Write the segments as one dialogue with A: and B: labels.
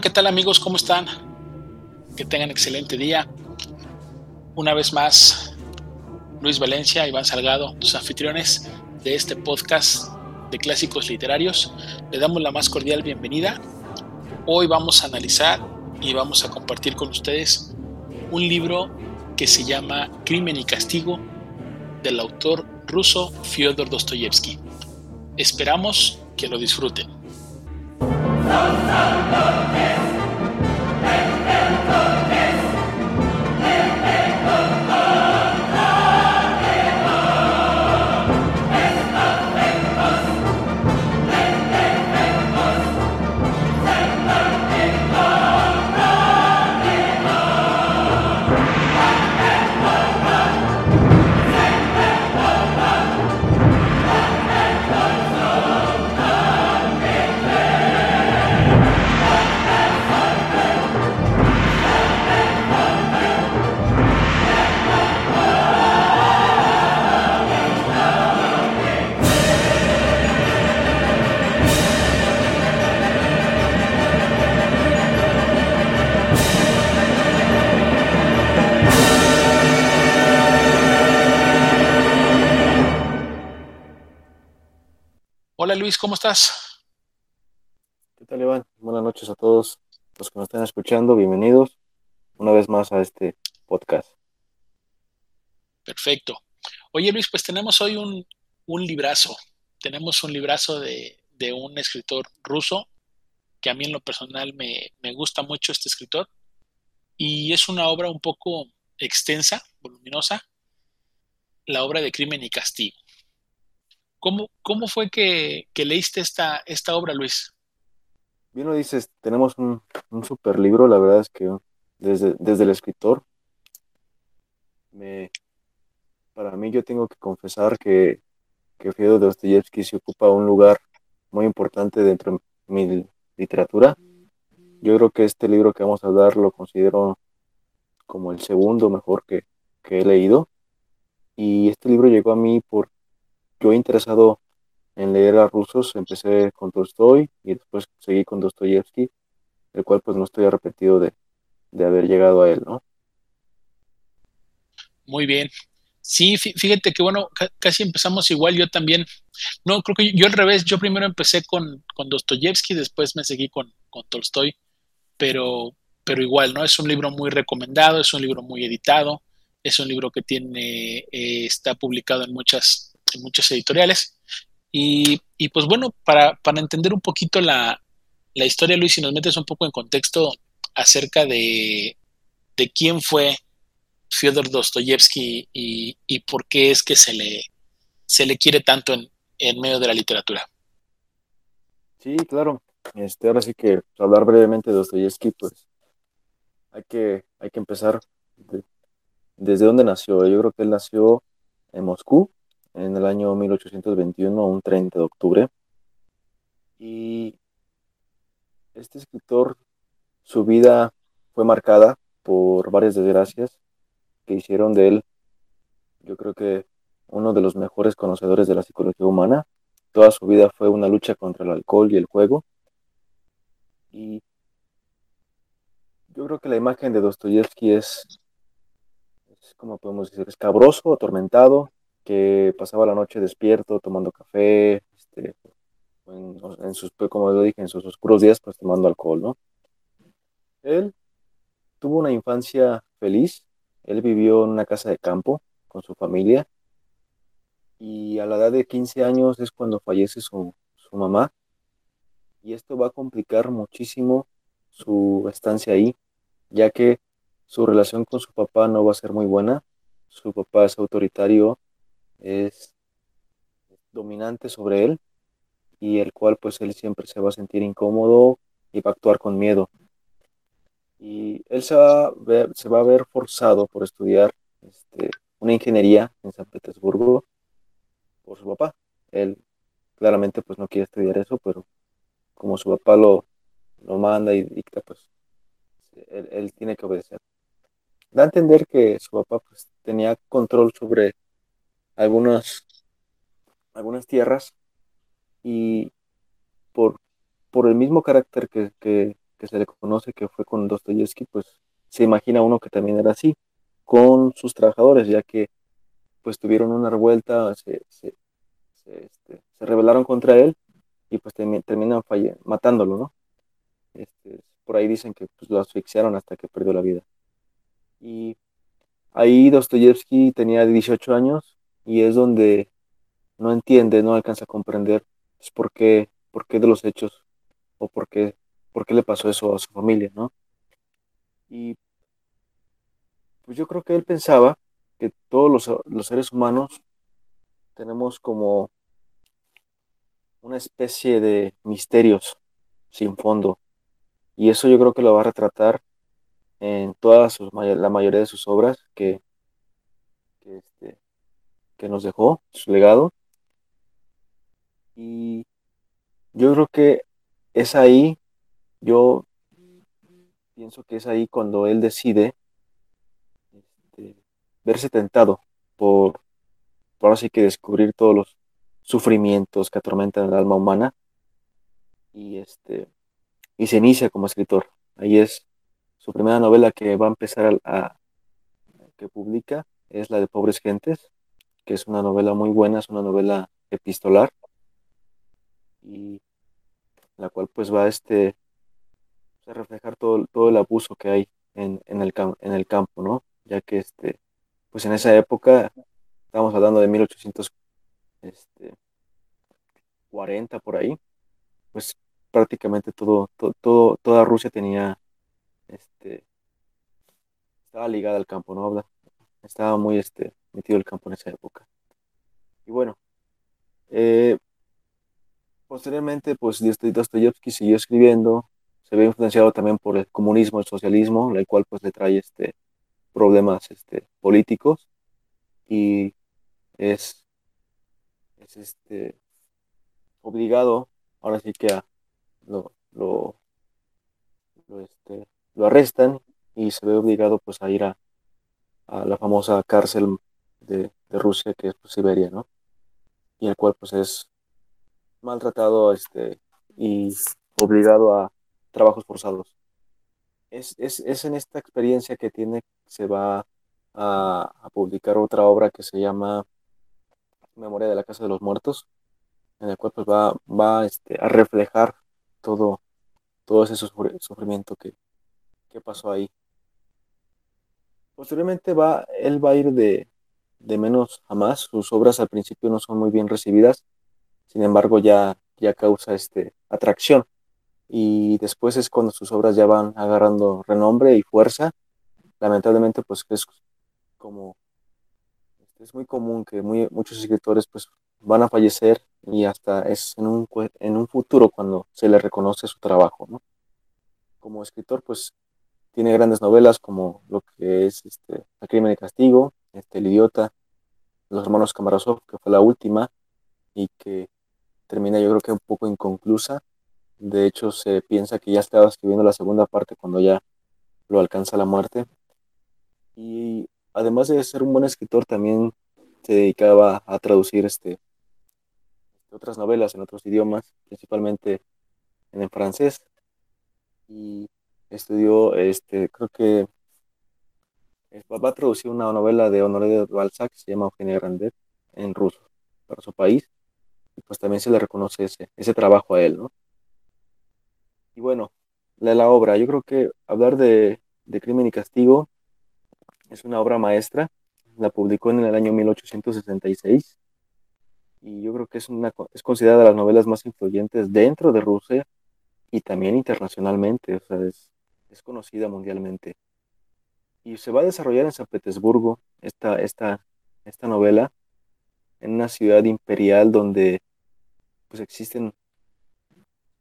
A: ¿qué tal amigos? ¿Cómo están? Que tengan excelente día. Una vez más, Luis Valencia, Iván Salgado, tus anfitriones de este podcast de clásicos literarios. Le damos la más cordial bienvenida. Hoy vamos a analizar y vamos a compartir con ustedes un libro que se llama Crimen y Castigo del autor ruso Fyodor Dostoyevsky. Esperamos que lo disfruten. Luis, ¿cómo estás?
B: ¿Qué tal Iván? Buenas noches a todos los que nos están escuchando. Bienvenidos una vez más a este podcast.
A: Perfecto. Oye Luis, pues tenemos hoy un, librazo. Tenemos un librazo de, un escritor ruso que a mí en lo personal me, me gusta mucho este escritor. Y es una obra un poco extensa, voluminosa, la obra de Crimen y Castigo. ¿Cómo, cómo fue que, leíste esta, esta obra, Luis?
B: Bien lo dices, tenemos un, un super libro, la verdad es que desde, desde el escritor, me, para mí yo tengo que confesar que, que Fyodor Dostoyevsky se ocupa un lugar muy importante dentro de mi literatura. Yo creo que este libro que vamos a hablar lo considero como el segundo mejor que, que he leído. Y este libro llegó a mí por, yo he interesado en leer a rusos, empecé con Tolstoy y después seguí con Dostoyevsky, el cual pues no estoy arrepentido de, haber llegado a él, ¿no?
A: Muy bien. Sí, fíjate que bueno, casi empezamos igual, yo también. No, creo que yo, al revés, yo primero empecé con, con Dostoyevsky, después me seguí con, con Tolstoy, pero, pero igual, ¿no? Es un libro muy recomendado, es un libro muy editado, es un libro que tiene, eh, está publicado en muchas en muchas editoriales. Y, pues bueno, para, entender un poquito la, historia, Luis, si nos metes un poco en contexto acerca de, quién fue Fyodor Dostoyevsky y, por qué es que se le, se le quiere tanto en, medio de la literatura.
B: Sí, claro. Este, ahora sí que hablar brevemente de Dostoyevsky, pues hay que, hay que empezar desde dónde nació. Yo creo que él nació en Moscú en el año 1821, un 30 de octubre. Y este escritor, su vida fue marcada por varias desgracias que hicieron de él, yo creo que uno de los mejores conocedores de la psicología humana. Toda su vida fue una lucha contra el alcohol y el juego. Y yo creo que la imagen de Dostoyevsky es, es como podemos decir, escabroso, atormentado, que pasaba la noche despierto, tomando café, este, en, sus, como lo dije, en sus oscuros días, pues tomando alcohol, ¿no? Él tuvo una infancia feliz, él vivió en una casa de campo con su familia y a la edad de 15 años es cuando fallece su, su mamá y esto va a complicar muchísimo su estancia ahí, ya que su relación con su papá no va a ser muy buena. Su papá es autoritario, es dominante sobre él y el cual pues él siempre se va a sentir incómodo y va a actuar con miedo. Y él se va a ver, se va a ver forzado por estudiar este, una ingeniería en San Petersburgo por su papá. Él claramente pues no quiere estudiar eso, pero como su papá lo, lo manda y dicta, pues él, él, tiene que obedecer. Da a entender que su papá pues tenía control sobre algunas, algunas tierras y por, por el mismo carácter que, que se le conoce que fue con Dostoyevsky, pues se imagina uno que también era así, con sus trabajadores, ya que pues tuvieron una revuelta, se, se, este, rebelaron contra él y pues terminan matándolo, ¿no? Este, por ahí dicen que pues, lo asfixiaron hasta que perdió la vida. Y ahí Dostoyevsky tenía 18 años y es donde no entiende, no alcanza a comprender pues, por, qué, por qué de los hechos o por qué, por qué le pasó eso a su familia, ¿no? Y pues yo creo que él pensaba que todos los, los seres humanos tenemos como una especie de misterios sin fondo. Y eso yo creo que lo va a retratar en todas sus, la mayoría de sus obras que, este, que nos dejó, su legado. Y yo creo que es ahí, yo pienso que es ahí cuando él decide este, verse tentado por, por así que descubrir todos los sufrimientos que atormentan el alma humana y este y se inicia como escritor. Ahí es su primera novela que va a empezar a, que publica es la de Pobres Gentes, que es una novela muy buena, es una novela epistolar y la cual pues va este, a reflejar todo, todo el abuso que hay en, en, el, en el campo, ¿no? Ya que este, pues en esa época, estamos hablando de 1840 este, por ahí, pues prácticamente todo, todo, toda Rusia tenía, este, estaba ligada al campo, ¿no? Estaba muy este, metido el campo en esa época. Y bueno, eh, posteriormente, pues Dostoyevsky siguió escribiendo, se ve influenciado también por el comunismo, el socialismo, el cual pues le trae este, problemas este, políticos y es, es este, obligado, ahora sí que lo, lo, este, lo arrestan y se ve obligado pues a ir a, a la famosa cárcel de, Rusia que es pues, Siberia, ¿no? Y el cual pues es maltratado este, y obligado a trabajos forzados. Es, es, es en esta experiencia que tiene, se va a, publicar otra obra que se llama Memoria de la Casa de los Muertos, en el cual pues va, va este, a reflejar todo, todo ese sufrimiento que, que pasó ahí. Posteriormente va, él va a ir de, de, menos a más. Sus obras al principio no son muy bien recibidas, sin embargo ya, ya causa este, atracción. Y después es cuando sus obras ya van agarrando renombre y fuerza. Lamentablemente pues es como es muy común que muchos escritores pues van a fallecer y hasta es en un, en un futuro cuando se le reconoce su trabajo, ¿no? Como escritor pues tiene grandes novelas como lo que es este, El crimen y castigo, este, El idiota, Los hermanos Kamarasov, que fue la última y que termina yo creo que un poco inconclusa. De hecho se piensa que ya estaba escribiendo la segunda parte cuando ya lo alcanza la muerte. Y además de ser un buen escritor, también se dedicaba a traducir este, otras novelas en otros idiomas, principalmente en el francés. Y estudió, este, creo que va a traducir una novela de Honoré de Balzac se llama Eugenia Grandet en ruso para su país. Y pues también se le reconoce ese, ese trabajo a él, ¿no? Y bueno, la, la obra, yo creo que hablar de, de Crimen y Castigo es una obra maestra. La publicó en el año 1866 y yo creo que es, una, es considerada de las novelas más influyentes dentro de Rusia y también internacionalmente, o sea, es, es conocida mundialmente. Y se va a desarrollar en San Petersburgo esta, esta, esta novela, en una ciudad imperial donde pues existen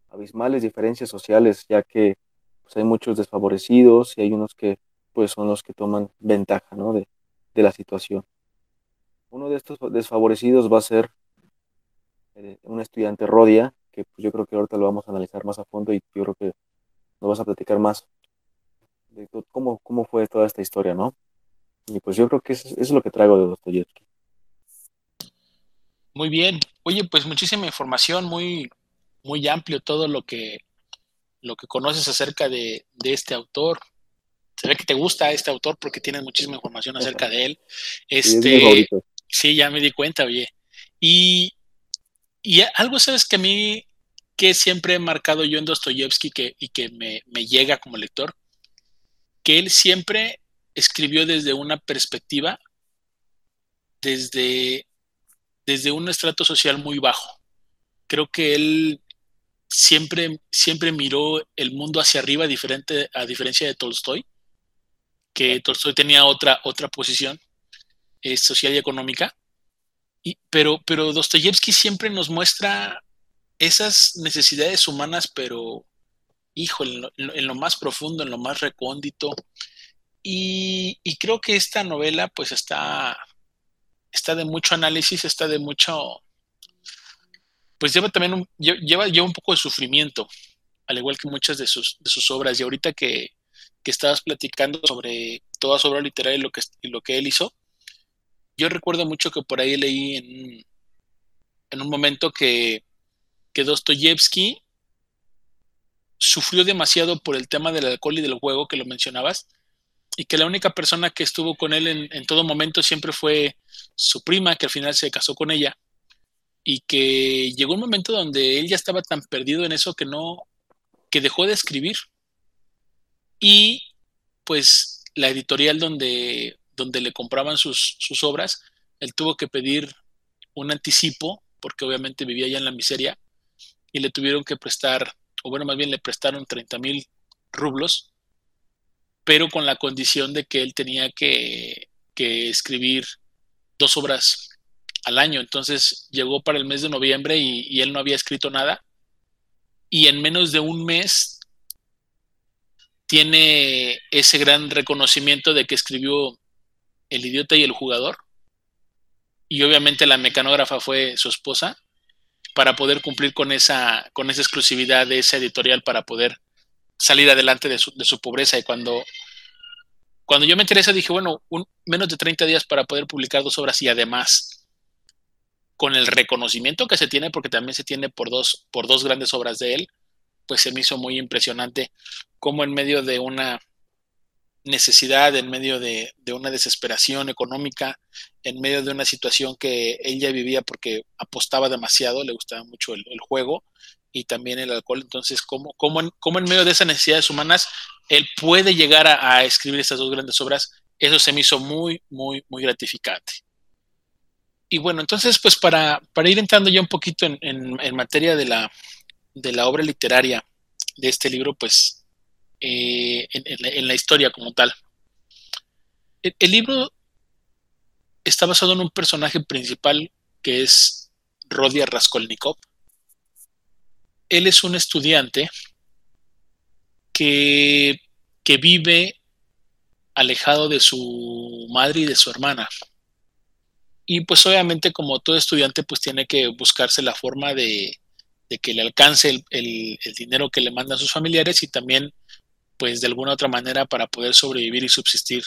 B: abismales diferencias sociales, ya que pues, hay muchos desfavorecidos y hay unos que pues son los que toman ventaja ¿no? de, la situación. Uno de estos desfavorecidos va a ser eh, un estudiante Rodia, que pues, yo creo que ahorita lo vamos a analizar más a fondo y yo creo que nos vas a platicar más de cómo, cómo fue toda esta historia, ¿no? Y pues yo creo que eso, es lo que traigo de Dostoyevsky.
A: Muy bien. Oye, pues muchísima información, muy, muy amplio todo lo que, lo que conoces acerca de, este autor. Se ve que te gusta este autor porque tienes muchísima información acerca de él. Este, sí, ya me di cuenta, oye. Y, y algo, sabes que a mí, que siempre he marcado yo en Dostoyevsky que, y que me, me llega como lector, que él siempre escribió desde una perspectiva, desde, desde un estrato social muy bajo. Creo que él siempre, siempre miró el mundo hacia arriba, diferente, a diferencia de Tolstoy, que Tolstoy tenía otra, otra posición eh, social y económica. Y, pero, pero Dostoyevsky siempre nos muestra esas necesidades humanas, pero, hijo, en lo, más profundo, en lo más recóndito. Y, y, creo que esta novela, pues, está, está de mucho análisis, está de mucho pues lleva también un, lleva, lleva un poco de sufrimiento, al igual que muchas de sus, de sus obras. Y ahorita que, que estabas platicando sobre toda su obra literaria y lo que, lo que él hizo, yo recuerdo mucho que por ahí leí en, en un momento que, que Dostoyevsky sufrió demasiado por el tema del alcohol y del juego que lo mencionabas, y que la única persona que estuvo con él en, en todo momento siempre fue su prima, que al final se casó con ella y que llegó un momento donde él ya estaba tan perdido en eso que no, que dejó de escribir. Y pues la editorial donde, donde le compraban sus, sus obras, él tuvo que pedir un anticipo, porque obviamente vivía ya en la miseria, y le tuvieron que prestar, o bueno, más bien le prestaron 30 mil rublos, pero con la condición de que él tenía que, que escribir dos obras al año. Entonces llegó para el mes de noviembre y, él no había escrito nada. Y en menos de un mes tiene ese gran reconocimiento de que escribió El idiota y el jugador. Y obviamente la mecanógrafa fue su esposa para poder cumplir con esa, con esa exclusividad de esa editorial para poder salir adelante de su, de su pobreza. Y cuando, cuando yo me interesa dije, bueno, menos de 30 días para poder publicar dos obras y además con el reconocimiento que se tiene, porque también se tiene por dos, por dos grandes obras de él, pues se me hizo muy impresionante cómo en medio de una necesidad, en medio de, una desesperación económica, en medio de una situación que él ya vivía porque apostaba demasiado, le gustaba mucho el, juego y también el alcohol. Entonces, ¿cómo, cómo, en, cómo en medio de esas necesidades humanas él puede llegar a, escribir estas dos grandes obras? Eso se me hizo muy, muy, muy gratificante y bueno, entonces, pues para, ir entrando ya un poquito en, materia de la, de la, obra literaria de este libro, pues eh, en, la, historia como tal. El, libro está basado en un personaje principal que es Rodia Raskolnikov. Él es un estudiante que, que vive alejado de su madre y de su hermana y pues obviamente como todo estudiante pues tiene que buscarse la forma de, que le alcance el, dinero que le mandan sus familiares y también pues de alguna otra manera para poder sobrevivir y subsistir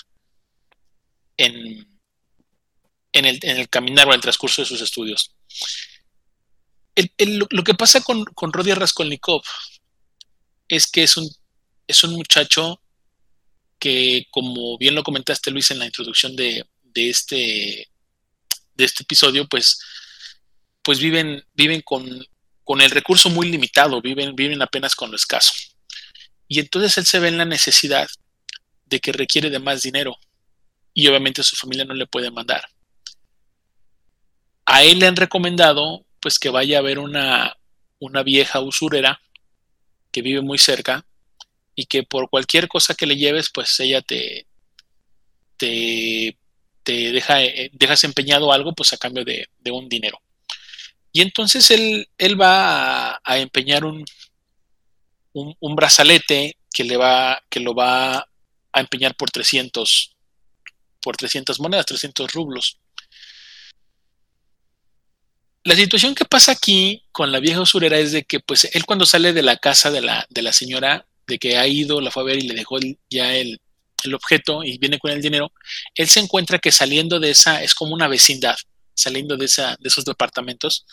A: en, en, el, en el caminar o el transcurso de sus estudios. lo que pasa con, con Rodi Raskolnikov es que es un, es un muchacho que, como bien lo comentaste Luis en la introducción de, de este de este episodio, pues, pues viven, viven con, con el recurso muy limitado, viven, viven apenas con lo escaso. Y entonces él se ve en la necesidad de que requiere de más dinero y obviamente su familia no le puede mandar. A él le han recomendado pues que vaya a ver una, una vieja usurera que vive muy cerca y que por cualquier cosa que le lleves pues ella te, te te deja, eh, dejas empeñado algo pues a cambio de, un dinero. Y entonces él, él va a, empeñar un, un, brazalete que, le va, que lo va a empeñar por 300, por 300 monedas, 300 rublos. La situación que pasa aquí con la vieja usurera es de que pues él cuando sale de la casa de la, de la señora, de que ha ido, la fue a ver y le dejó ya el, el objeto y viene con el dinero, él se encuentra que saliendo de esa, es como una vecindad, saliendo de, esa, de esos departamentos,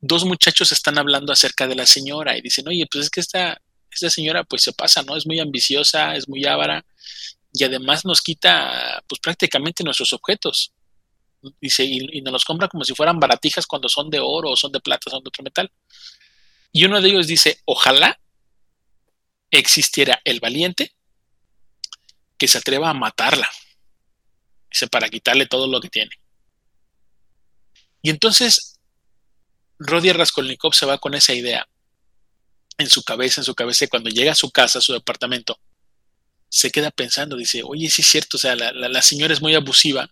A: dos muchachos están hablando acerca de la señora y dicen, oye, pues es que esta, esta señora pues se pasa, ¿no? Es muy ambiciosa, es muy ávara y además nos quita pues prácticamente nuestros objetos. Dice, y, y nos los compra como si fueran baratijas cuando son de oro o son de plata, son de otro metal. Y uno de ellos dice, ojalá existiera el valiente que se atreva a matarla. Dice, para quitarle todo lo que tiene. Y entonces Rodier Raskolnikov se va con esa idea en su cabeza, en su cabeza, y cuando llega a su casa, a su departamento, se queda pensando, dice, oye, sí es cierto, o sea, la, señora es muy abusiva.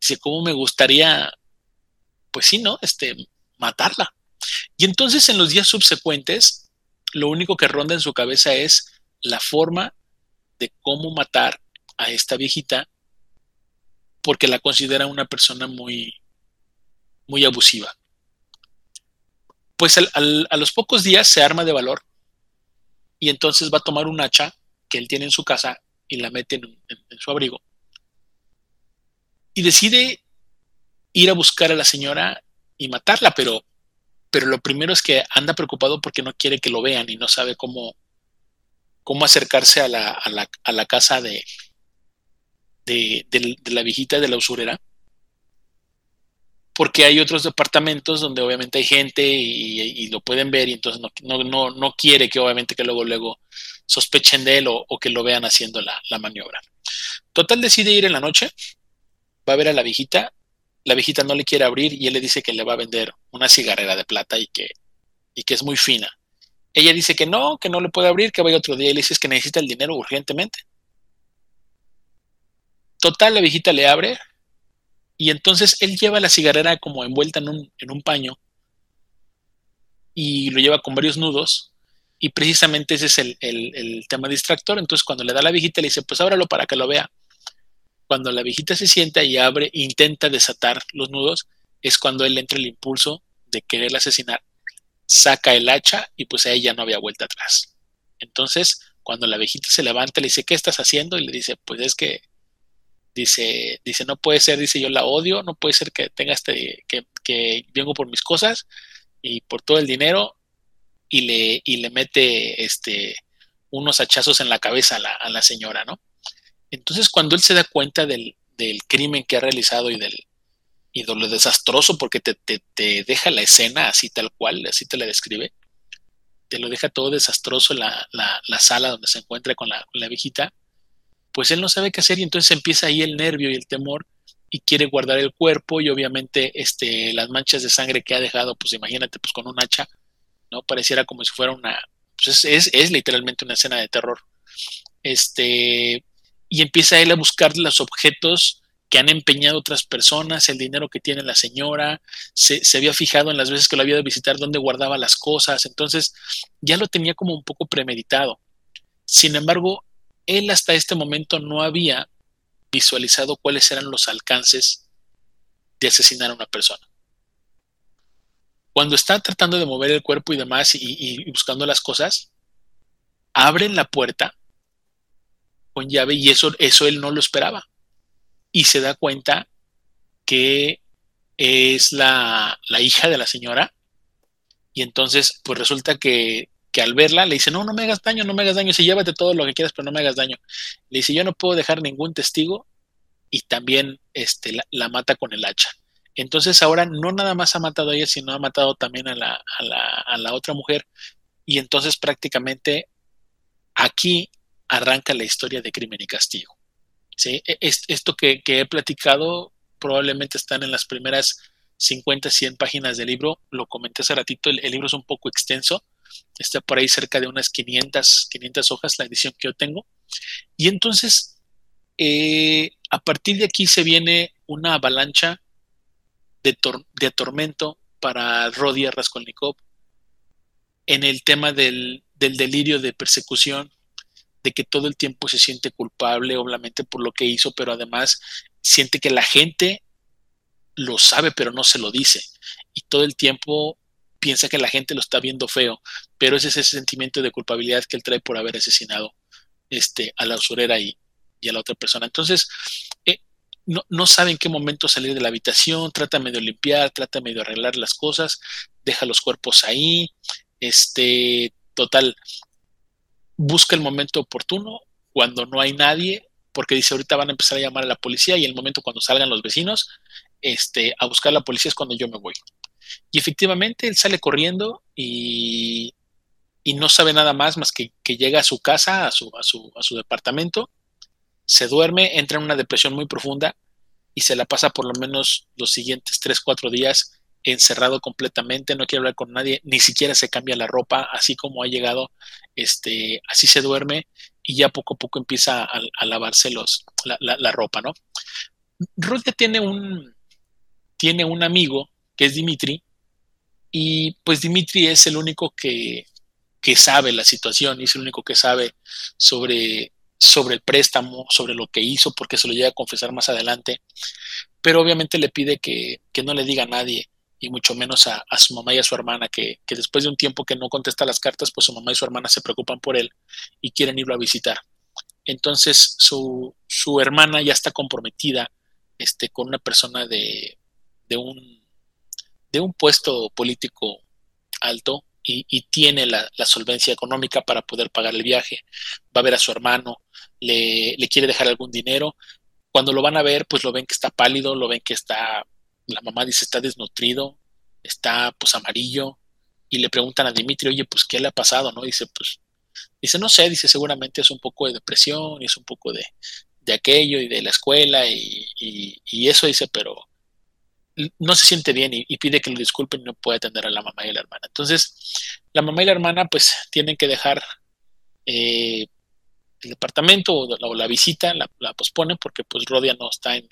A: Dice, ¿cómo me gustaría, pues sí, ¿no? Este, matarla. Y entonces en los días subsecuentes, lo único que ronda en su cabeza es la forma de cómo matar a esta viejita, porque la considera una persona muy, muy abusiva. Pues a los pocos días se arma de valor y entonces va a tomar un hacha que él tiene en su casa y la mete en, su abrigo. Y decide ir a buscar a la señora y matarla, pero, pero lo primero es que anda preocupado porque no quiere que lo vean y no sabe cómo, cómo acercarse a la, a la, a la casa de, de, de, la viejita de la usurera porque hay otros departamentos donde obviamente hay gente y, lo pueden ver y entonces no, no, no, quiere que obviamente que luego, luego sospechen de él o, que lo vean haciendo la, maniobra. Total decide ir en la noche, va a ver a la viejita, la viejita no le quiere abrir y él le dice que le va a vender una cigarrera de plata y que, y que es muy fina. Ella dice que no, que no le puede abrir, que vaya otro día y le dice que necesita el dinero urgentemente. Total, la viejita le abre, y entonces él lleva la cigarrera como envuelta en un, en un paño y lo lleva con varios nudos. Y precisamente ese es el, tema distractor. Entonces cuando le da la viejita le dice, pues ábralo para que lo vea. Cuando la viejita se sienta y abre, intenta desatar los nudos, es cuando él entra el impulso de querer asesinar. Saca el hacha y pues a ella no había vuelta atrás. Entonces, cuando la viejita se levanta, le dice, ¿qué estás haciendo? Y le dice, pues es que Dice, dice, no puede ser, dice, yo la odio, no puede ser que tenga este, que, que vengo por mis cosas y por todo el dinero y le, y le mete este, unos hachazos en la cabeza a la, a la señora, ¿no? Entonces, cuando él se da cuenta del, del crimen que ha realizado y del, y de lo desastroso, porque te, te, te, deja la escena así tal cual, así te la describe, te lo deja todo desastroso la, la, la sala donde se encuentra con la, con la viejita, pues él no sabe qué hacer y entonces empieza ahí el nervio y el temor y quiere guardar el cuerpo y obviamente este, las manchas de sangre que ha dejado, pues imagínate, pues con un hacha, ¿no? Pareciera como si fuera una, pues es, es, literalmente una escena de terror. Este, y empieza él a buscar los objetos que han empeñado otras personas, el dinero que tiene la señora, se, se, había fijado en las veces que lo había de visitar dónde guardaba las cosas, entonces ya lo tenía como un poco premeditado. Sin embargo, él hasta este momento no había visualizado cuáles eran los alcances de asesinar a una persona. Cuando está tratando de mover el cuerpo y demás y, buscando las cosas, abren la puerta con llave y eso, eso él no lo esperaba. Y se da cuenta que es la, la hija de la señora. Y entonces, pues resulta que que al verla le dice, no, no me hagas daño, no me hagas daño, si llévate todo lo que quieras, pero no me hagas daño. Le dice, yo no puedo dejar ningún testigo y también este, la, mata con el hacha. Entonces ahora no nada más ha matado a ella, sino ha matado también a la, a la, a la otra mujer. Y entonces prácticamente aquí arranca la historia de crimen y castigo. ¿sí? E, esto que, que he platicado probablemente están en las primeras 50, 100 páginas del libro. Lo comenté hace ratito, el libro es un poco extenso está por ahí cerca de unas 500, 500 hojas la edición que yo tengo. Y entonces, eh, a partir de aquí se viene una avalancha de, de tormento para Rodia Raskolnikov en el tema del, del delirio de persecución, de que todo el tiempo se siente culpable, obviamente, por lo que hizo, pero además siente que la gente lo sabe, pero no se lo dice. Y todo el tiempo piensa que la gente lo está viendo feo, pero es ese sentimiento de culpabilidad que él trae por haber asesinado este, a la usurera y, a la otra persona. Entonces, eh, no, no, sabe en qué momento salir de la habitación, trata medio de limpiar, trata medio de arreglar las cosas, deja los cuerpos ahí, este, total, busca el momento oportuno cuando no hay nadie, porque dice ahorita van a empezar a llamar a la policía y el momento cuando salgan los vecinos este, a buscar a la policía es cuando yo me voy. Y efectivamente él sale corriendo y, y no sabe nada más más que, que llega a su casa, a su, a, su, a su departamento, se duerme, entra en una depresión muy profunda y se la pasa por lo menos los siguientes 3, 4 días encerrado completamente, no quiere hablar con nadie, ni siquiera se cambia la ropa, así como ha llegado, este, así se duerme y ya poco a poco empieza a, lavarse los, la, ropa, ¿no? Rudia tiene un, tiene un amigo que es Dimitri y pues Dimitri es el único que, que sabe la situación y es el único que sabe sobre, sobre el préstamo, sobre lo que hizo, porque se lo llega a confesar más adelante, pero obviamente le pide que, que no le diga a nadie y mucho menos a, su mamá y a su hermana, que, después de un tiempo que no contesta las cartas, pues su mamá y su hermana se preocupan por él y quieren irlo a visitar. Entonces su, hermana ya está comprometida este, con una persona de, un, de un puesto político alto y, tiene la, solvencia económica para poder pagar el viaje. Va a ver a su hermano, le, quiere dejar algún dinero. Cuando lo van a ver, pues lo ven que está pálido, lo ven que está la mamá dice está desnutrido, está pues amarillo, y le preguntan a Dimitri, oye, pues ¿qué le ha pasado? ¿No? Dice, pues, dice, no sé, dice, seguramente es un poco de depresión, y es un poco de, aquello y de la escuela y, eso dice, pero no se siente bien y, pide que le disculpen y no puede atender a la mamá y la hermana. Entonces, la mamá y la hermana pues tienen que dejar eh, el departamento o la, visita, la, posponen porque pues Rodia no está en,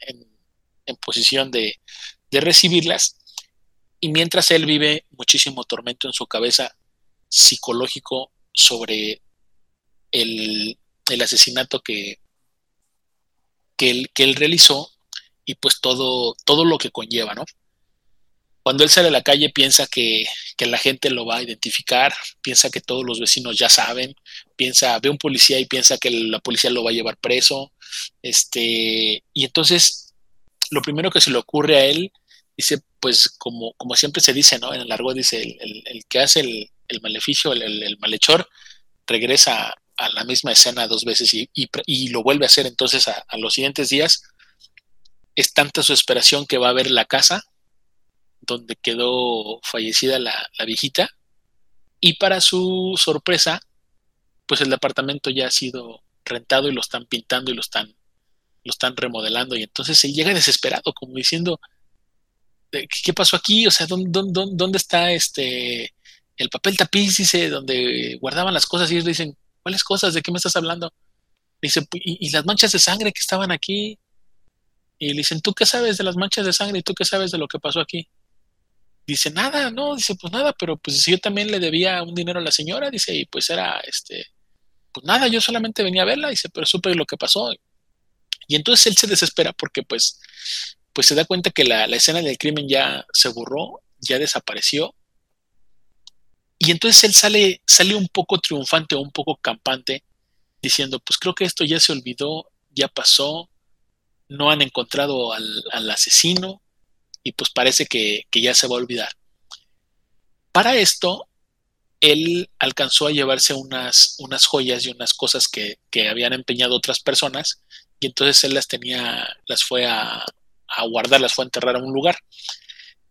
A: en posición de, de recibirlas. Y mientras él vive muchísimo tormento en su cabeza psicológico sobre el, asesinato que, que, él, que él realizó y pues todo, todo lo que conlleva, ¿no? Cuando él sale a la calle piensa que, que, la gente lo va a identificar, piensa que todos los vecinos ya saben, piensa, ve un policía y piensa que la policía lo va a llevar preso, este, y entonces lo primero que se le ocurre a él dice, pues como, como siempre se dice, ¿no? En el argot dice, el, que hace el, maleficio, el, malhechor, regresa a la misma escena dos veces y, y, lo vuelve a hacer. Entonces, a, los siguientes días, es tanta su esperación que va a ver la casa donde quedó fallecida la, la viejita. Y para su sorpresa, pues el departamento ya ha sido rentado y lo están pintando y lo están, lo están remodelando. Y entonces se llega desesperado, como diciendo, ¿qué pasó aquí? O sea, ¿dónde, está este el papel tapiz? Dice, donde guardaban las cosas y ellos dicen, ¿cuáles cosas? ¿De qué me estás hablando? Dice, ¿y, las manchas de sangre que estaban aquí? Y le dicen, ¿tú qué sabes de las manchas de sangre y tú qué sabes de lo que pasó aquí? Dice, nada, no, dice, pues nada, pero pues yo también le debía un dinero a la señora, dice, y pues era, este, pues nada, yo solamente venía a verla, dice, pero supe lo que pasó. Y entonces él se desespera porque pues pues se da cuenta que la, escena del crimen ya se borró, ya desapareció. Y entonces él sale, sale un poco triunfante o un poco campante, diciendo, pues creo que esto ya se olvidó, ya pasó, no han encontrado al, asesino y pues parece que, ya se va a olvidar. Para esto, él alcanzó a llevarse unas, unas joyas y unas cosas que, que, habían empeñado otras personas y entonces él las tenía, las fue a, a guardarlas, fue a enterrar a un lugar.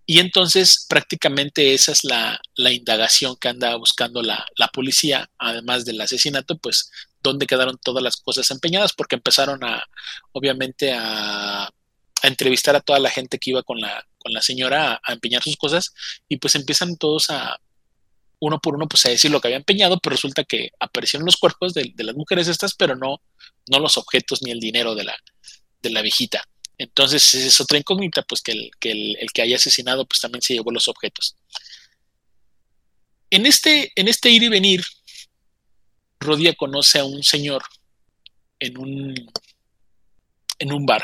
A: Y entonces prácticamente esa es la, indagación que anda buscando la, policía, además del asesinato, pues dónde quedaron todas las cosas empeñadas, porque empezaron a, obviamente, a, entrevistar a toda la gente que iba con la, con la señora a, empeñar sus cosas, y pues empiezan todos a, uno por uno, pues a decir lo que había empeñado, pero resulta que aparecieron los cuerpos de, las mujeres estas, pero no, no los objetos ni el dinero de la, de la viejita. Entonces es otra incógnita, pues que el que, el, que haya asesinado pues también se llevó los objetos. En este, en este ir y venir, Rodia conoce a un señor en un, en un bar.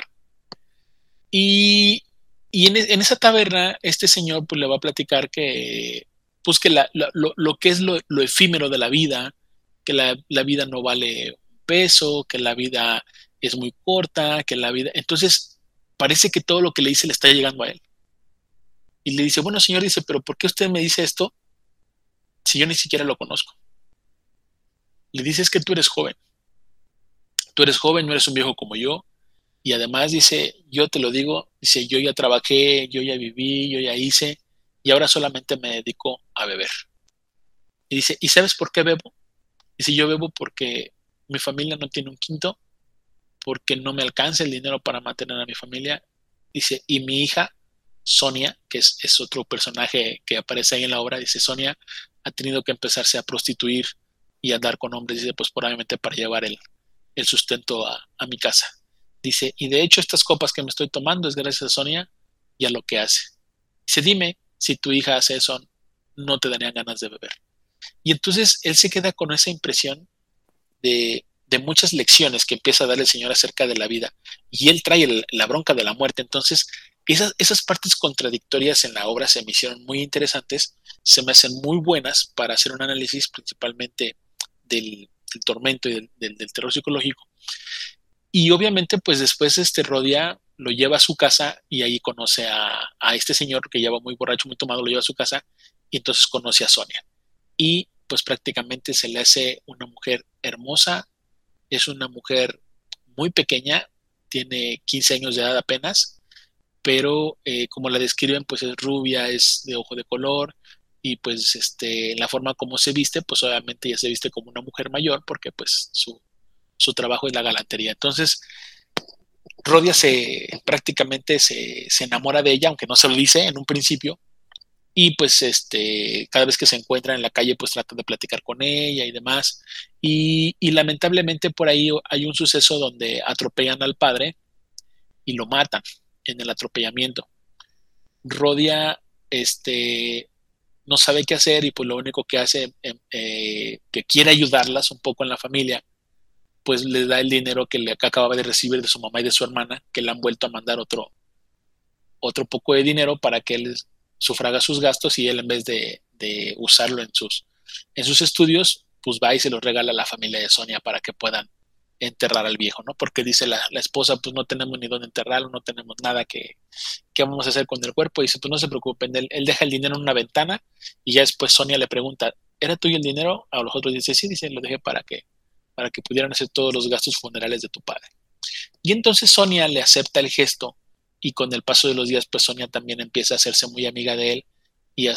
A: Y, en, esa taberna, este señor pues le va a platicar que, pues que lo, que es lo, efímero de la vida, que la, la, vida no vale un peso, que la vida es muy corta, que la vida... Entonces, parece que todo lo que le dice le está llegando a él. Y le dice, bueno, señor, dice, pero ¿por qué usted me dice esto si yo ni siquiera lo conozco? Le dice es que tú eres joven. Tú eres joven, no eres un viejo como yo. Y además dice, yo te lo digo, dice, yo ya trabajé, yo ya viví, yo ya hice, y ahora solamente me dedico a beber. Y dice, ¿y sabes por qué bebo? Dice, yo bebo porque mi familia no tiene un quinto, porque no me alcanza el dinero para mantener a mi familia. Dice, y mi hija, Sonia, que es, otro personaje que aparece ahí en la obra, dice, Sonia ha tenido que empezarse a prostituir y andar con hombres, dice, pues probablemente para llevar el, sustento a, a, mi casa. Dice, y de hecho estas copas que me estoy tomando es gracias a Sonia y a lo que hace. Dice, dime si tu hija hace eso, no te darían ganas de beber. Y entonces él se queda con esa impresión de, muchas lecciones que empieza a darle el Señor acerca de la vida. Y él trae la bronca de la muerte. Entonces, esas, esas partes contradictorias en la obra se me hicieron muy interesantes, se me hacen muy buenas para hacer un análisis principalmente del, tormento y del, terror psicológico. Y obviamente, pues después este Rodia lo lleva a su casa y ahí conoce a, a este señor que lleva muy borracho, muy tomado, lo lleva a su casa y entonces conoce a Sonia y pues prácticamente se le hace una mujer hermosa, es una mujer muy pequeña, tiene 15 años de edad apenas, pero eh, como la describen, pues es rubia, es de ojo de color y pues este, la forma como se viste, pues obviamente ya se viste como una mujer mayor porque pues su, su trabajo es la galantería. Entonces, Rodia se prácticamente se, se enamora de ella, aunque no se lo dice en un principio, y pues este, cada vez que se encuentra en la calle pues trata de platicar con ella y demás. Y, lamentablemente por ahí hay un suceso donde atropellan al padre y lo matan en el atropellamiento. Rodia este, no sabe qué hacer y pues lo único que hace, em, eh, que quiere ayudarlas un poco en la familia, pues le da el dinero que le acababa de recibir de su mamá y de su hermana, que le han vuelto a mandar otro, otro poco de dinero para que él sufraga sus gastos y él en vez de, usarlo en sus, en sus estudios, pues va y se los regala a la familia de Sonia para que puedan enterrar al viejo, ¿no? Porque dice la, esposa, pues no tenemos ni dónde enterrarlo, no tenemos nada que, que vamos a hacer con el cuerpo. Y dice, pues no se preocupen, él, deja el dinero en una ventana y ya después Sonia le pregunta, ¿era tuyo el dinero? A los otros dice, sí, dice, lo dejé para que, para que pudieran hacer todos los gastos funerales de tu padre. Y entonces Sonia le acepta el gesto y con el paso de los días, pues Sonia también empieza a hacerse muy amiga de él y a,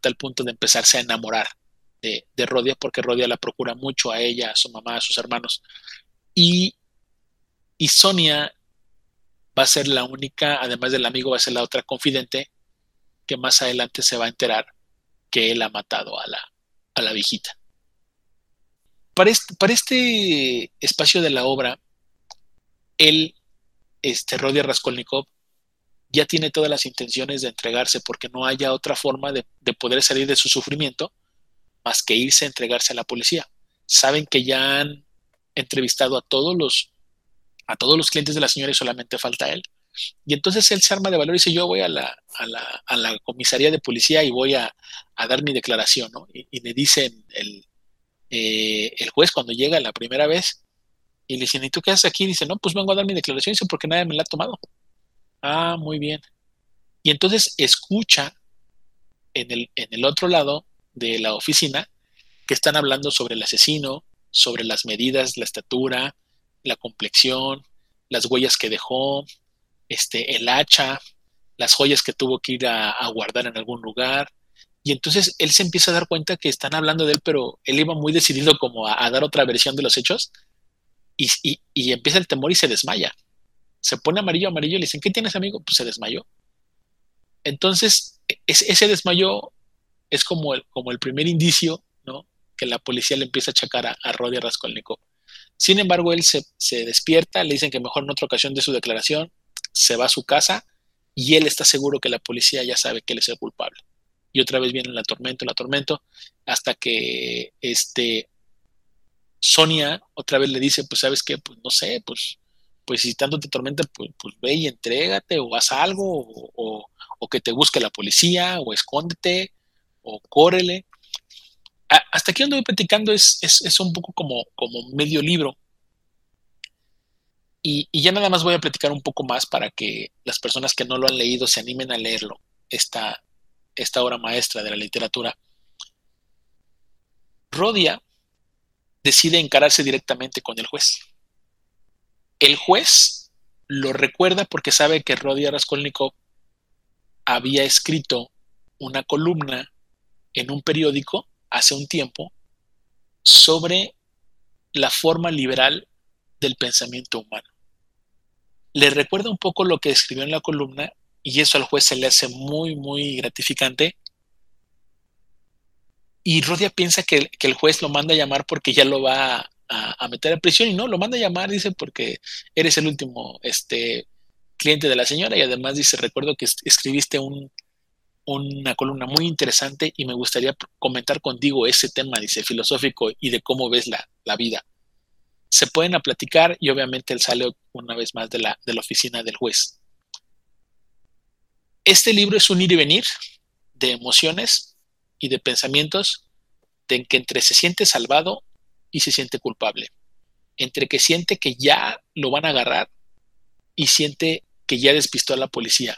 A: tal punto de empezarse a enamorar de, Rodia, porque Rodia la procura mucho a ella, a su mamá, a sus hermanos. Y, y Sonia va a ser la única, además del amigo, va a ser la otra confidente que más adelante se va a enterar que él ha matado a la, a la viejita. Para este, para este espacio de la obra, él este Rodia Raskolnikov ya tiene todas las intenciones de entregarse porque no haya otra forma de, poder salir de su sufrimiento más que irse a entregarse a la policía. Saben que ya han entrevistado a todos los a todos los clientes de la señora y solamente falta él. Y entonces él se arma de valor y dice, yo voy a la, a la, comisaría de policía y voy a, dar mi declaración, Y, le dicen el, eh, el juez cuando llega la primera vez, y le dicen, ¿y tú qué haces aquí? dice, no, pues vengo a dar mi declaración. dice, porque nadie me la ha tomado. Ah, muy bien. Y entonces escucha en el, en el otro lado de la oficina que están hablando sobre el asesino, sobre las medidas, la estatura, la complexión, las huellas que dejó, este, el hacha, las joyas que tuvo que ir a, guardar en algún lugar. Y entonces él se empieza a dar cuenta que están hablando de él, pero él iba muy decidido como a dar otra versión de los hechos y, empieza el temor y se desmaya. Se pone amarillo, amarillo, y le dicen, ¿qué tienes, amigo? Pues se desmayó. Entonces, ese desmayo es como el, como el primer indicio, ¿no? Que la policía le empieza a achacar a, a Raskolnikov. Sin embargo, él se, se, despierta, le dicen que mejor en otra ocasión de su declaración, se va a su casa y él está seguro que la policía ya sabe que él es el culpable. Y otra vez viene la tormento, la tormento, hasta que este, Sonia otra vez le dice, pues sabes qué, pues no sé, pues, pues si tanto te tormenta, pues, pues ve y entrégate o haz algo, o, que te busque la policía, o escóndete, o córrele. hasta aquí donde voy platicando es, es, un poco como, como medio libro. Y, y, ya nada más voy a platicar un poco más para que las personas que no lo han leído se animen a leerlo, esta, esta obra maestra de la literatura. Rodia decide encararse directamente con el juez. El juez lo recuerda porque sabe que Rodia Raskolnikov había escrito una columna en un periódico hace un tiempo sobre la forma liberal del pensamiento humano. Le recuerda un poco lo que escribió en la columna y eso al juez se le hace muy, muy gratificante. Y Rodia piensa que, el juez lo manda a llamar porque ya lo va a, meter a prisión y no, lo manda a llamar, dice, porque eres el último este, cliente de la señora y además dice, recuerdo que escribiste un, una columna muy interesante y me gustaría comentar contigo ese tema, dice, filosófico y de cómo ves la, la vida. Se pueden platicar y obviamente él sale una vez más de la, de la oficina del juez. Este libro es un ir y venir de emociones y de pensamientos de que entre se siente salvado y se siente culpable, entre que siente que ya lo van a agarrar y siente que ya despistó a la policía,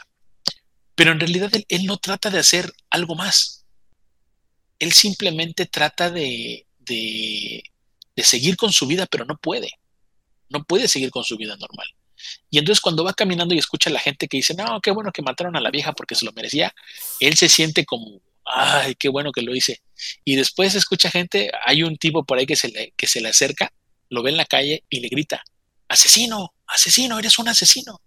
A: pero en realidad él, no trata de hacer algo más. Él simplemente trata de, de, seguir con su vida, pero no puede. No puede seguir con su vida normal. Y entonces cuando va caminando y escucha a la gente que dice, no, qué bueno que mataron a la vieja porque se lo merecía, él se siente como, ay, qué bueno que lo hice. Y después escucha gente, hay un tipo por ahí que se le, que se le acerca, lo ve en la calle y le grita, asesino, asesino, eres un asesino.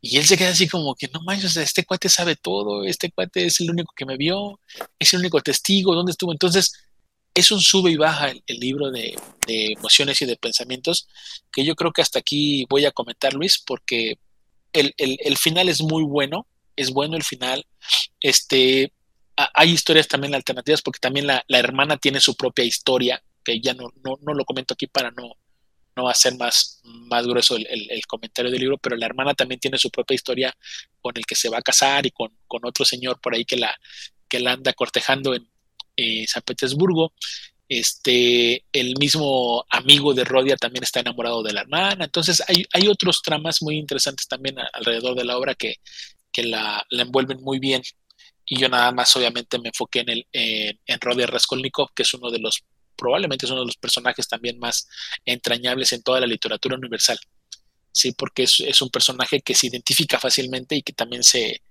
A: Y él se queda así como que no manches, este cuate sabe todo, este cuate es el único que me vio, es el único testigo, ¿dónde estuvo? Entonces, es un sube y baja el, libro de, emociones y de pensamientos, que yo creo que hasta aquí voy a comentar, Luis, porque el, final es muy bueno, es bueno el final. Este, hay historias también alternativas, porque también la, hermana tiene su propia historia, que ya no, no, no lo comento aquí para no, no va a ser más, más grueso el, comentario del libro, pero la hermana también tiene su propia historia con el que se va a casar y con, otro señor por ahí que la, que la anda cortejando en eh, San Petersburgo. Este, el mismo amigo de Rodia también está enamorado de la hermana. Entonces hay, hay otros tramas muy interesantes también alrededor de la obra que, la, envuelven muy bien. Y yo nada más obviamente me enfoqué en, el, en, en Rodia Raskolnikov, que es uno de los probablemente es uno de los personajes también más entrañables en toda la literatura universal. Sí, porque es, un personaje que se identifica fácilmente y que también se,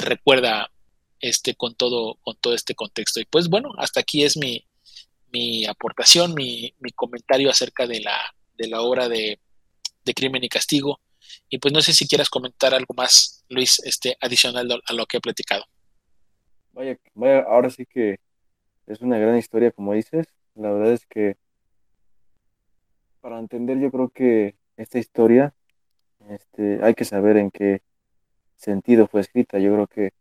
A: recuerda este, con, todo, con todo este contexto. Y pues bueno, hasta aquí es mi, aportación, mi, comentario acerca de la, de la obra de, Crimen y Castigo. Y pues no sé si quieras comentar algo más, Luis, este, adicional a lo que he platicado.
B: Vaya, vaya, ahora sí que es una gran historia, como dices. La verdad es que para entender yo creo que esta historia este, hay que saber en qué sentido fue escrita. Yo creo que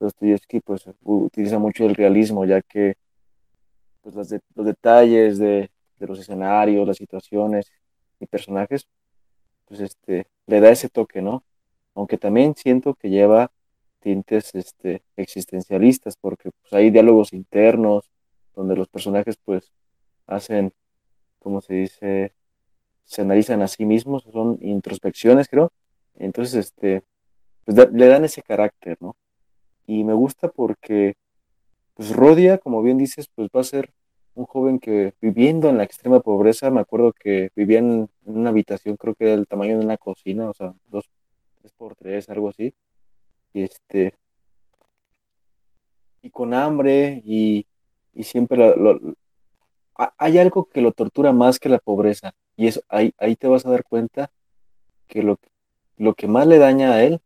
B: Dostoyevsky pues utiliza mucho el realismo ya que pues, los, los detalles de, de, los escenarios, las situaciones y personajes pues este le da ese toque, ¿no? Aunque también siento que lleva tintes este, existencialistas porque pues, hay diálogos internos, donde los personajes pues hacen, como se dice, se analizan a sí mismos, son introspecciones, creo. Entonces, este, pues le dan ese carácter, ¿no? Y me gusta porque, pues Rodia, como bien dices, pues va a ser un joven que viviendo en la extrema pobreza, me acuerdo que vivía en, una habitación, creo que era el tamaño de una cocina, o sea, dos, tres por tres, algo así. Y este, y con hambre y y siempre lo, hay algo que lo tortura más que la pobreza y eso ahí, ahí te vas a dar cuenta que lo, lo que más le daña a él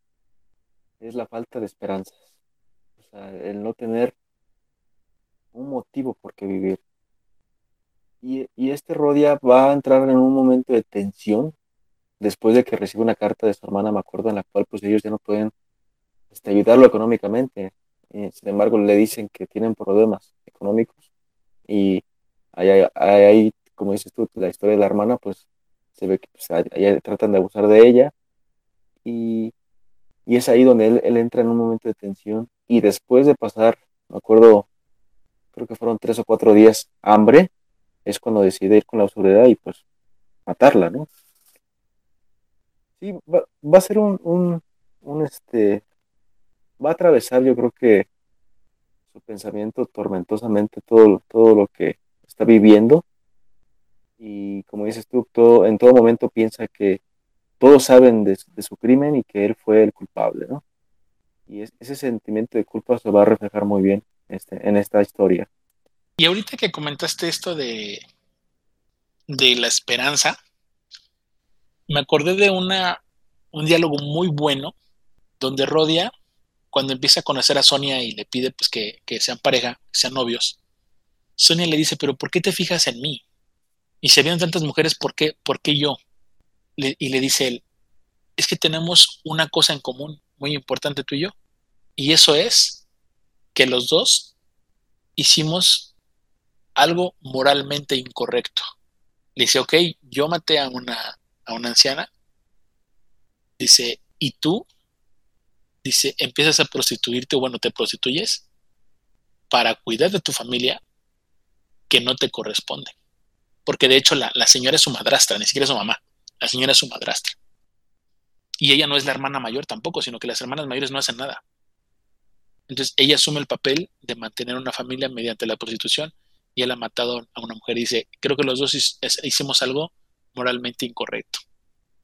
B: es la falta de esperanzas, o sea, el no tener un motivo por qué vivir. Y, y, este Rodia va a entrar en un momento de tensión después de que recibe una carta de su hermana, me acuerdo, en la cual pues ellos ya no pueden este, ayudarlo económicamente. Eh, sin embargo, le dicen que tienen problemas económicos y ahí, como dices tú, la historia de la hermana, pues se ve que pues, tratan de abusar de ella y, es ahí donde él, él, entra en un momento de tensión y después de pasar, me acuerdo, creo que fueron tres o cuatro días hambre, es cuando decide ir con la autoridad y pues matarla, ¿no? Sí, va, va a ser un, un, un, este, va a atravesar yo creo que su pensamiento tormentosamente todo, todo lo que está viviendo y como dices tú, todo, en todo momento piensa que todos saben de, su crimen y que él fue el culpable, ¿no? Y ese sentimiento de culpa se va a reflejar muy bien este, en esta historia.
A: Y ahorita que comentaste esto de, de la esperanza, me acordé de una, un diálogo muy bueno donde Rodia, cuando empieza a conocer a Sonia y le pide pues, que, que sean pareja, que sean novios, Sonia le dice, pero ¿por qué te fijas en mí? Y se vieron tantas mujeres, ¿por qué, por qué yo? y le dice él, es que tenemos una cosa en común muy importante tú y yo. Y eso es que los dos hicimos algo moralmente incorrecto. Le dice, ok, yo maté a una, a una anciana. Dice, ¿y tú? Dice, empiezas a prostituirte bueno, te prostituyes para cuidar de tu familia que no te corresponde. Porque de hecho la, la señora es su madrastra, ni siquiera es su mamá. La señora es su madrastra. Y ella no es la hermana mayor tampoco, sino que las hermanas mayores no hacen nada. Entonces ella asume el papel de mantener una familia mediante la prostitución y él ha matado a una mujer dice, creo que los dos hicimos algo moralmente incorrecto.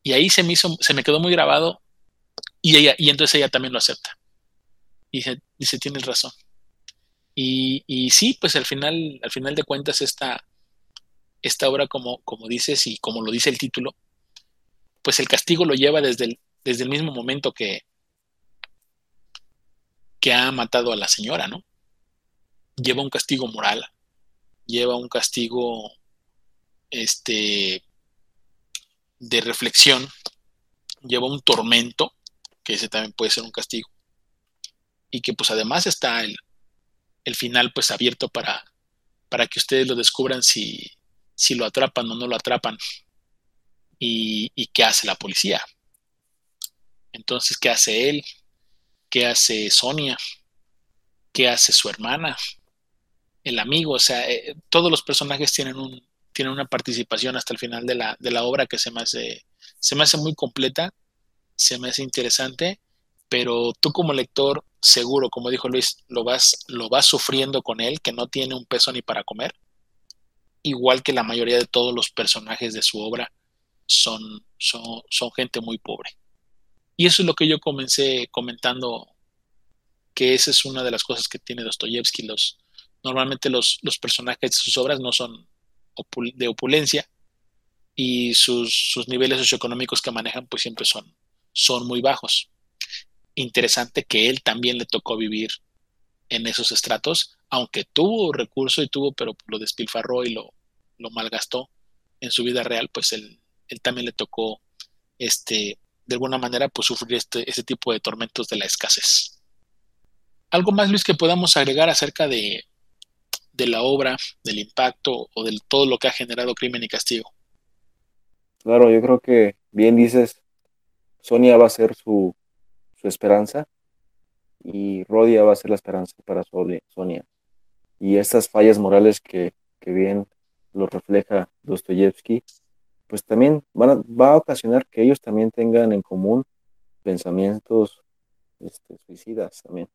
A: Y ahí se me hizo, se me quedó muy grabado y ella, entonces ella también lo acepta. Y dice, dice tienes razón. Y, y, sí, pues al final, al final de cuentas, esta, esta obra, como, como dices y como lo dice el título, pues el castigo lo lleva desde el, desde el mismo momento que, que ha matado a la señora, ¿no? Lleva un castigo moral, lleva un castigo este, de reflexión, lleva un tormento, que ese también puede ser un castigo, y que pues además está el, el final pues abierto para, para que ustedes lo descubran si, si lo atrapan o no lo atrapan y, qué hace la policía. Entonces, ¿qué hace él? ¿Qué hace Sonia? ¿Qué hace su hermana? El amigo, o sea, eh, todos los personajes tienen, un, tienen una participación hasta el final de la, de la obra que se me, hace, se me hace muy completa, se me hace interesante, pero tú como lector, seguro, como dijo Luis, lo vas, lo vas sufriendo con él, que no tiene un peso ni para comer, igual que la mayoría de todos los personajes de su obra son, son, gente muy pobre. Y eso es lo que yo comencé comentando, que esa es una de las cosas que tiene Dostoyevsky. Los, normalmente los, los personajes de sus obras no son de opulencia y sus, sus, niveles socioeconómicos que manejan pues siempre son, son muy bajos. Interesante que él también le tocó vivir en esos estratos, aunque tuvo recurso y tuvo, pero lo despilfarró y lo, lo malgastó en su vida real, pues él él también le tocó, este, de alguna manera, pues sufrir este, tipo de tormentos de la escasez. ¿Algo más, Luis, que podamos agregar acerca de, de la obra, del impacto o de todo lo que ha generado crimen y castigo?
B: Claro, yo creo que bien dices, Sonia va a ser su, su esperanza y Rodia va a ser la esperanza para Sonia. Y estas fallas morales que, que bien lo refleja Dostoyevsky, pues también va a ocasionar que ellos también tengan en común pensamientos este, suicidas también.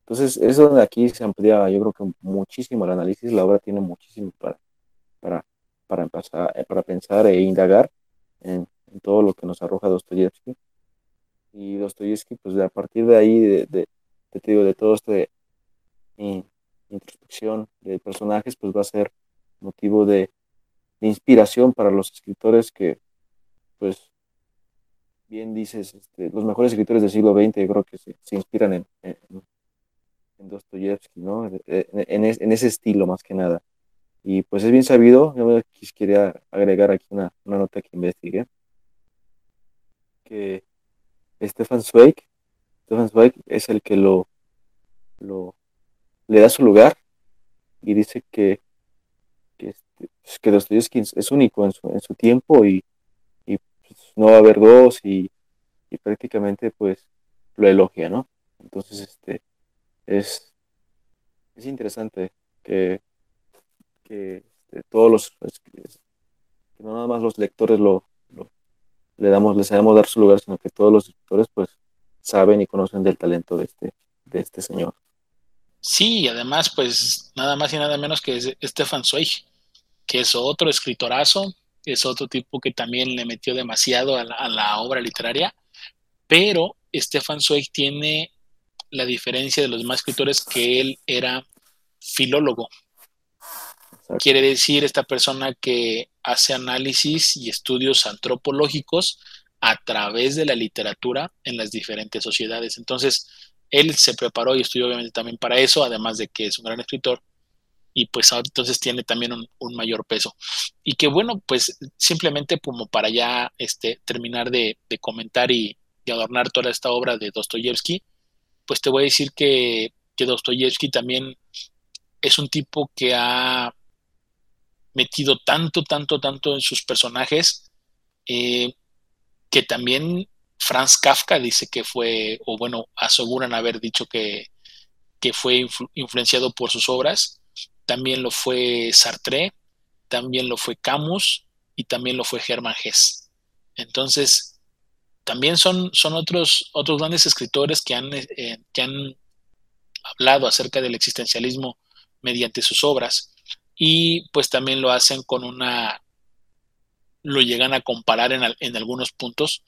B: Entonces, eso de aquí se amplía, yo creo que muchísimo el análisis, la obra tiene muchísimo para, para, para, empezar, eh, para pensar e indagar en, todo lo que nos arroja Dostoyevsky. Y Dostoyevsky, pues a partir de ahí, de, de, te digo, de todo este introspección de personajes, pues va a ser motivo de, de inspiración para los escritores que, pues, bien dices, este, los mejores escritores del siglo XX creo que se, inspiran en, en, Dostoyevsky, ¿no? En, ese estilo más que nada. Y pues es bien sabido, yo quisiera agregar aquí una, nota que investigué, que Stefan Zweig, Stefan Zweig es el que lo, lo le da su lugar y dice que pues, que es único en su, en su tiempo y, y pues, no va a haber dos y, y, prácticamente pues lo elogia, ¿no? Entonces, este, es, es interesante que, que este, todos los, que no nada más los lectores lo, le damos, les sabemos dar su lugar, sino que todos los escritores pues saben y conocen del talento de este, de este señor.
A: Sí, y además, pues nada más y nada menos que Stefan Zweig, que es otro escritorazo, es otro tipo que también le metió demasiado a la, obra literaria, pero Stefan Zweig tiene la diferencia de los demás escritores que él era filólogo. Quiere decir esta persona que hace análisis y estudios antropológicos a través de la literatura en las diferentes sociedades. Entonces, él se preparó y estudió obviamente también para eso, además de que es un gran escritor, y pues entonces tiene también un, mayor peso. Y que bueno, pues simplemente como para ya este, terminar de, comentar y, adornar toda esta obra de Dostoyevsky, pues te voy a decir que, que Dostoyevsky también es un tipo que ha metido tanto, tanto, tanto en sus personajes, eh, que también Franz Kafka dice que fue, o bueno, aseguran haber dicho que, que fue influenciado por sus obras. También lo fue Sartre, también lo fue Camus y también lo fue Hermann Hesse. Entonces, también son, son otros, otros grandes escritores que han, eh, que han hablado acerca del existencialismo mediante sus obras y pues también lo hacen con una, lo llegan a comparar en, en algunos puntos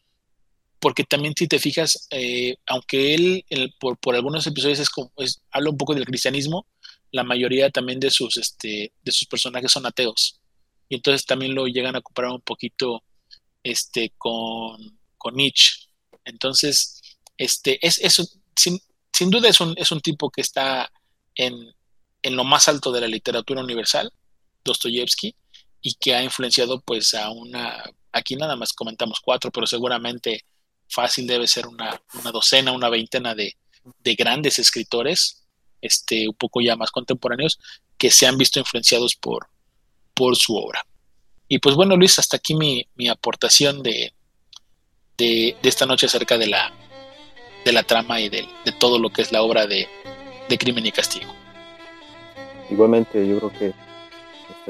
A: porque también si te fijas, eh, aunque él por, algunos episodios es como, habla un poco del cristianismo, la mayoría también de sus, este, de sus personajes son ateos. Y entonces también lo llegan a comparar un poquito este, con, con Nietzsche. Entonces, este, es, sin, sin, duda es un, es un tipo que está en, en lo más alto de la literatura universal, Dostoyevsky, y que ha influenciado pues a una, aquí nada más comentamos cuatro, pero seguramente fácil debe ser una, docena, una veintena de, grandes escritores, este, un poco ya más contemporáneos, que se han visto influenciados por, por su obra. Y pues bueno, Luis, hasta aquí mi, aportación de, de, esta noche acerca de la, de la trama y de, todo lo que es la obra de, Crimen y Castigo.
B: Igualmente, yo creo que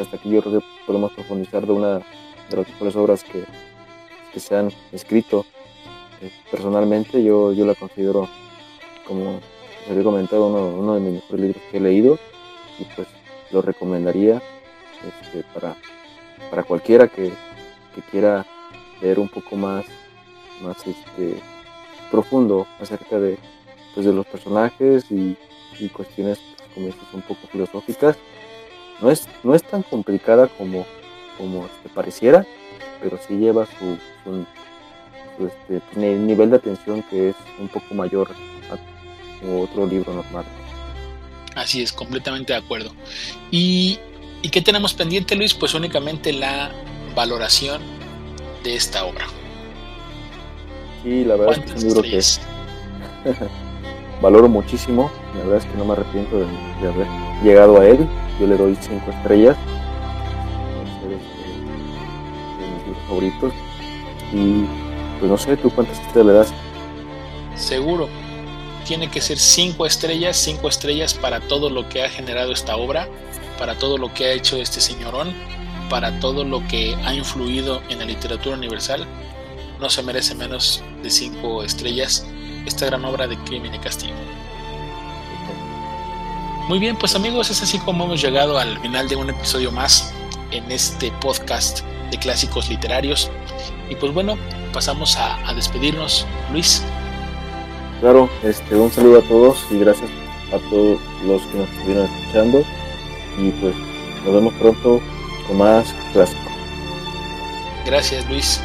B: hasta aquí yo creo que podemos profundizar de una de las obras que, que se han escrito. Personalmente yo, yo la considero, como les había comentado, uno, de mis mejores libros que he leído y pues lo recomendaría este, para, para cualquiera que, quiera leer un poco más, más este, profundo acerca de, pues, de los personajes y, cuestiones como un poco filosóficas. No es, no es tan complicada como, como este, pareciera, pero sí lleva su, su este, el nivel de atención que es un poco mayor a otro libro normal.
A: Así es, completamente de acuerdo. ¿Y, ¿Y qué tenemos pendiente, Luis? Pues únicamente la valoración de esta obra.
B: Sí, la verdad es que es un libro que valoro muchísimo. La verdad es que no me arrepiento de, haber llegado a él. Yo le doy cinco estrellas. Es de mis libros favoritos. Y pues no sé, ¿tú cuántas estrellas le das?
A: Seguro. Tiene que ser cinco estrellas, cinco estrellas para todo lo que ha generado esta obra, para todo lo que ha hecho este señorón, para todo lo que ha influido en la literatura universal. No se merece menos de cinco estrellas esta gran obra de Crimen y Castigo. Muy bien, pues amigos, es así como hemos llegado al final de un episodio más en este podcast de clásicos literarios. Y pues bueno, pasamos a, despedirnos. Luis.
B: Claro, este, un saludo a todos y gracias a todos los que nos estuvieron escuchando. Y pues nos vemos pronto con más clásicos.
A: Gracias Luis.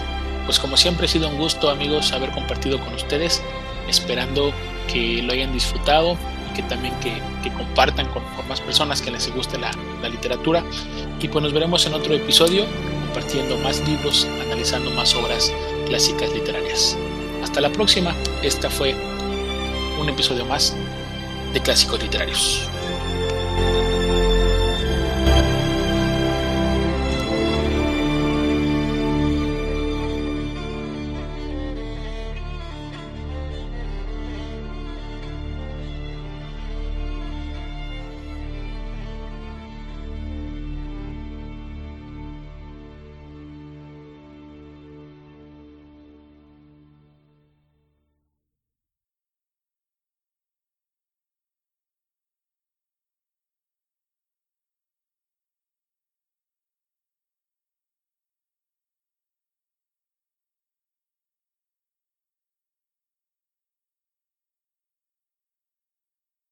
A: Pues como siempre ha sido un gusto amigos haber compartido con ustedes, esperando que lo hayan disfrutado que también que, compartan con, más personas que les guste la, la literatura. Y pues nos veremos en otro episodio compartiendo más libros, analizando más obras clásicas literarias. Hasta la próxima, esta fue un episodio más de Clásicos Literarios.